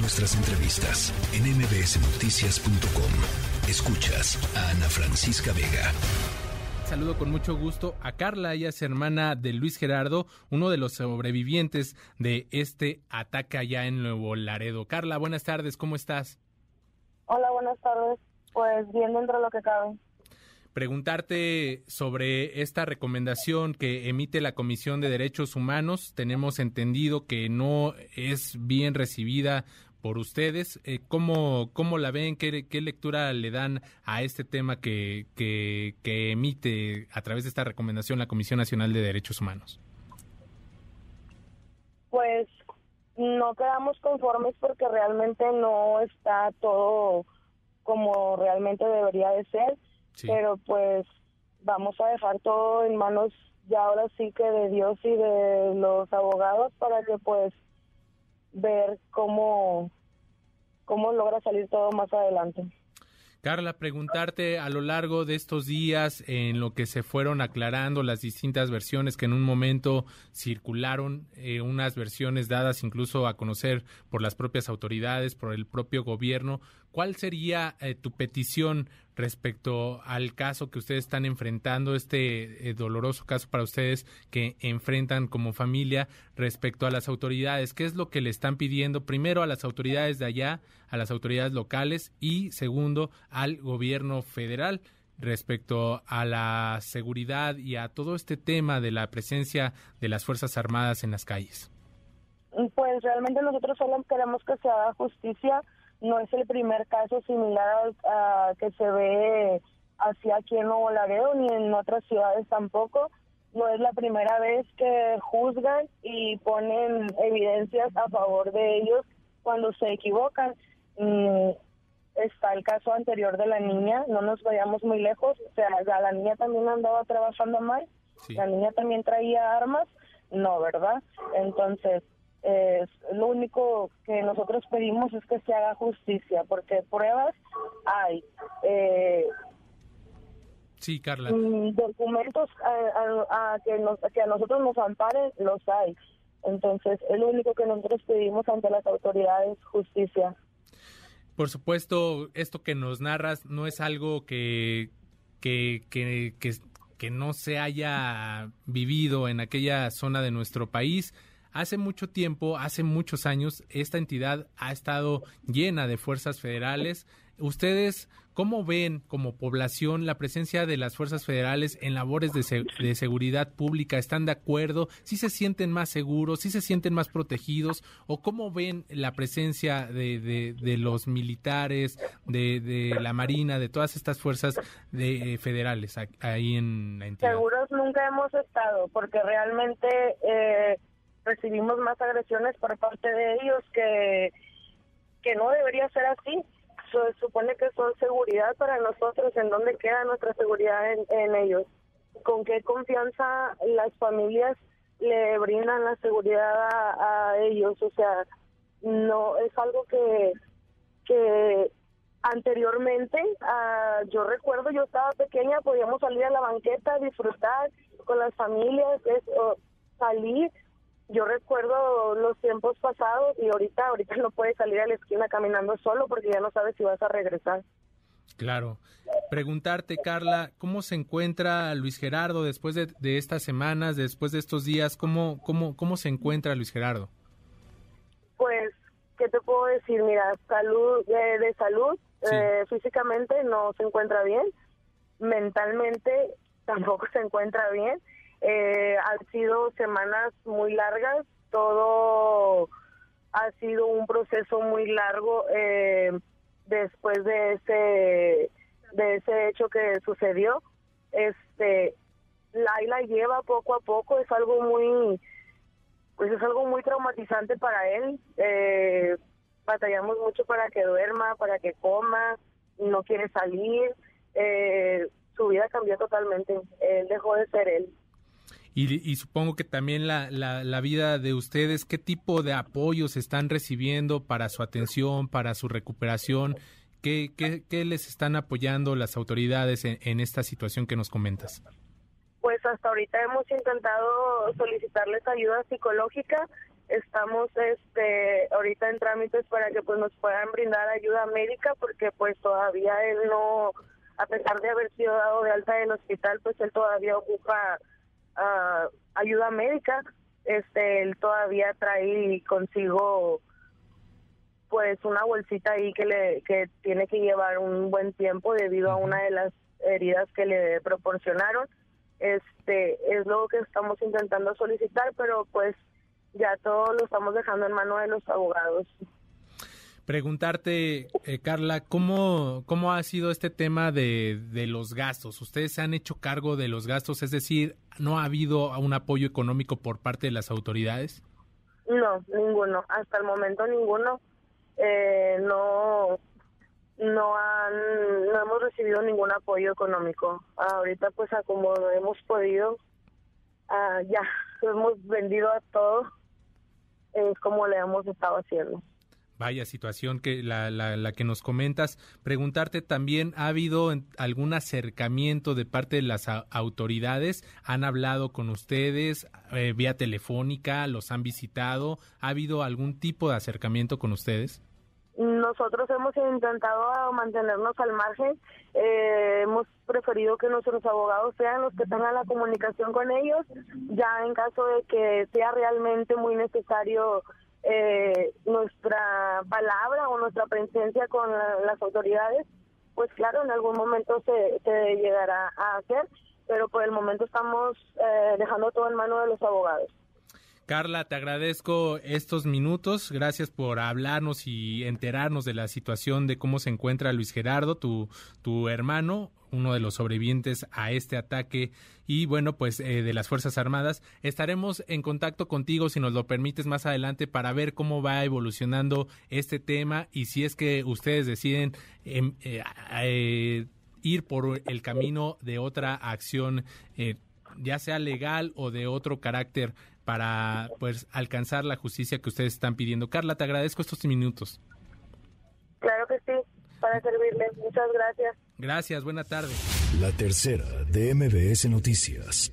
Nuestras entrevistas en mbsnoticias.com. Escuchas a Ana Francisca Vega. Saludo con mucho gusto a Carla, ella es hermana de Luis Gerardo, uno de los sobrevivientes de este ataque allá en Nuevo Laredo. Carla, buenas tardes, ¿cómo estás? Hola, buenas tardes. Pues bien dentro de lo que cabe preguntarte sobre esta recomendación que emite la Comisión de Derechos Humanos. Tenemos entendido que no es bien recibida por ustedes. Eh, ¿cómo, ¿Cómo la ven? ¿Qué, ¿Qué, lectura le dan a este tema que, que, que emite a través de esta recomendación la Comisión Nacional de Derechos Humanos? Pues no quedamos conformes porque realmente no está todo como realmente debería de ser pero pues vamos a dejar todo en manos ya ahora sí que de Dios y de los abogados para que pues ver cómo cómo logra salir todo más adelante. Carla, preguntarte a lo largo de estos días, en lo que se fueron aclarando las distintas versiones que en un momento circularon, eh, unas versiones dadas incluso a conocer por las propias autoridades, por el propio gobierno, ¿cuál sería eh, tu petición respecto al caso que ustedes están enfrentando, este eh, doloroso caso para ustedes que enfrentan como familia respecto a las autoridades? ¿Qué es lo que le están pidiendo primero a las autoridades de allá, a las autoridades locales y segundo al gobierno federal? respecto a la seguridad y a todo este tema de la presencia de las Fuerzas Armadas en las calles? Pues realmente nosotros solo queremos que se haga justicia no es el primer caso similar a, que se ve así aquí en Nuevo Laredo ni en otras ciudades tampoco. No es la primera vez que juzgan y ponen evidencias a favor de ellos cuando se equivocan. Mm, está el caso anterior de la niña, no nos vayamos muy lejos, o sea, la niña también andaba trabajando mal, la niña también traía armas, no, ¿verdad? Entonces, es lo único que nosotros pedimos es que se haga justicia, porque pruebas hay. Eh, sí, Carla. Mm, documentos a, que, nos, que a nosotros nos amparen, los hay. Entonces, es lo único que nosotros pedimos ante las autoridades, justicia. Por supuesto, esto que nos narras no es algo que, que, que, que, que no se haya vivido en aquella zona de nuestro país Hace mucho tiempo, hace muchos años, esta entidad ha estado llena de fuerzas federales. ¿Ustedes cómo ven como población la presencia de las fuerzas federales en labores de, seguridad pública? ¿Están de acuerdo? ¿Sí se sienten más seguros? ¿Sí se sienten más protegidos? ¿O cómo ven la presencia de, los militares, de, la Marina, de todas estas fuerzas de, federales ahí en la entidad? Seguros nunca hemos estado, porque realmente... Eh recibimos más agresiones por parte de ellos que, que no debería ser así. Se supone que son seguridad para nosotros, ¿en dónde queda nuestra seguridad en, ellos? ¿Con qué confianza las familias le brindan la seguridad a, ellos? O sea, no es algo que, que anteriormente, uh, yo recuerdo, yo estaba pequeña, podíamos salir a la banqueta, disfrutar con las familias, es, salir yo recuerdo los tiempos pasados y ahorita, ahorita no puedes salir a la esquina caminando solo porque ya no sabes si vas a regresar. Claro. Preguntarte, Carla, ¿cómo se encuentra Luis Gerardo después de, estas semanas, después de estos días? ¿Cómo, cómo, ¿Cómo se encuentra Luis Gerardo? Pues, ¿qué te puedo decir? Mira, salud, eh, de salud, eh, físicamente no se encuentra bien, mentalmente tampoco se encuentra bien eh, han sido semanas muy largas, todo ha sido un proceso muy largo eh, después de ese de ese hecho que sucedió. Este, Laila lleva poco a poco, es algo muy, pues es algo muy traumatizante para él. Eh, batallamos mucho para que duerma, para que coma, no quiere salir. Eh, su vida cambió totalmente. Él dejó de ser él. Y, supongo que también la, la, vida de ustedes, ¿qué tipo de apoyos están recibiendo para su atención, para su recuperación? ¿Qué, qué, les están apoyando las autoridades en, esta situación que nos comentas? Pues hasta ahorita hemos intentado solicitarles ayuda psicológica estamos este ahorita en trámites para que pues nos puedan brindar ayuda médica porque pues todavía él no a pesar de haber sido dado de alta del hospital pues él todavía ocupa ah, ayuda médica este él todavía trae consigo pues una bolsita ahí que le que tiene que llevar un buen tiempo debido a una de las heridas que le proporcionaron este es lo que estamos intentando solicitar pero pues ya todo lo estamos dejando en mano de los abogados. Preguntarte, eh, Carla, ¿cómo, ¿cómo ha sido este tema de, de los gastos? ¿Ustedes se han hecho cargo de los gastos? Es decir, ¿no ha habido un apoyo económico por parte de las autoridades? No, ninguno. Hasta el momento ninguno. Eh, no, no han, no hemos recibido ningún apoyo económico. Ahorita, pues, como hemos podido, ah, ya hemos vendido a todo es como le hemos estado haciendo. Vaya situación que la, la, que nos comentas. Preguntarte también, ¿ha habido algún acercamiento de parte de las autoridades? ¿Han hablado con ustedes eh, vía telefónica? ¿Los han visitado? ¿Ha habido algún tipo de acercamiento con ustedes? Nosotros hemos intentado mantenernos al margen, eh, hemos preferido que nuestros abogados sean los que tengan la comunicación con ellos, ya en caso de que sea realmente muy necesario eh, nuestra palabra o nuestra presencia con las autoridades, pues claro, en algún momento se, se llegará a hacer, pero por el momento estamos eh, dejando todo en manos de los abogados. Carla, te agradezco estos minutos. Gracias por hablarnos y enterarnos de la situación de cómo se encuentra Luis Gerardo, tu, tu hermano, uno de los sobrevivientes a este ataque y bueno, pues eh, de las Fuerzas Armadas. Estaremos en contacto contigo, si nos lo permites, más adelante para ver cómo va evolucionando este tema y si es que ustedes deciden em, eh, eh, ir por el camino de otra acción ya sea legal o de otro carácter para pues alcanzar la justicia que ustedes están pidiendo. Carla, te agradezco estos minutos. Claro que sí, para servirle. Muchas gracias. Gracias, buena tarde. La tercera de MBS Noticias.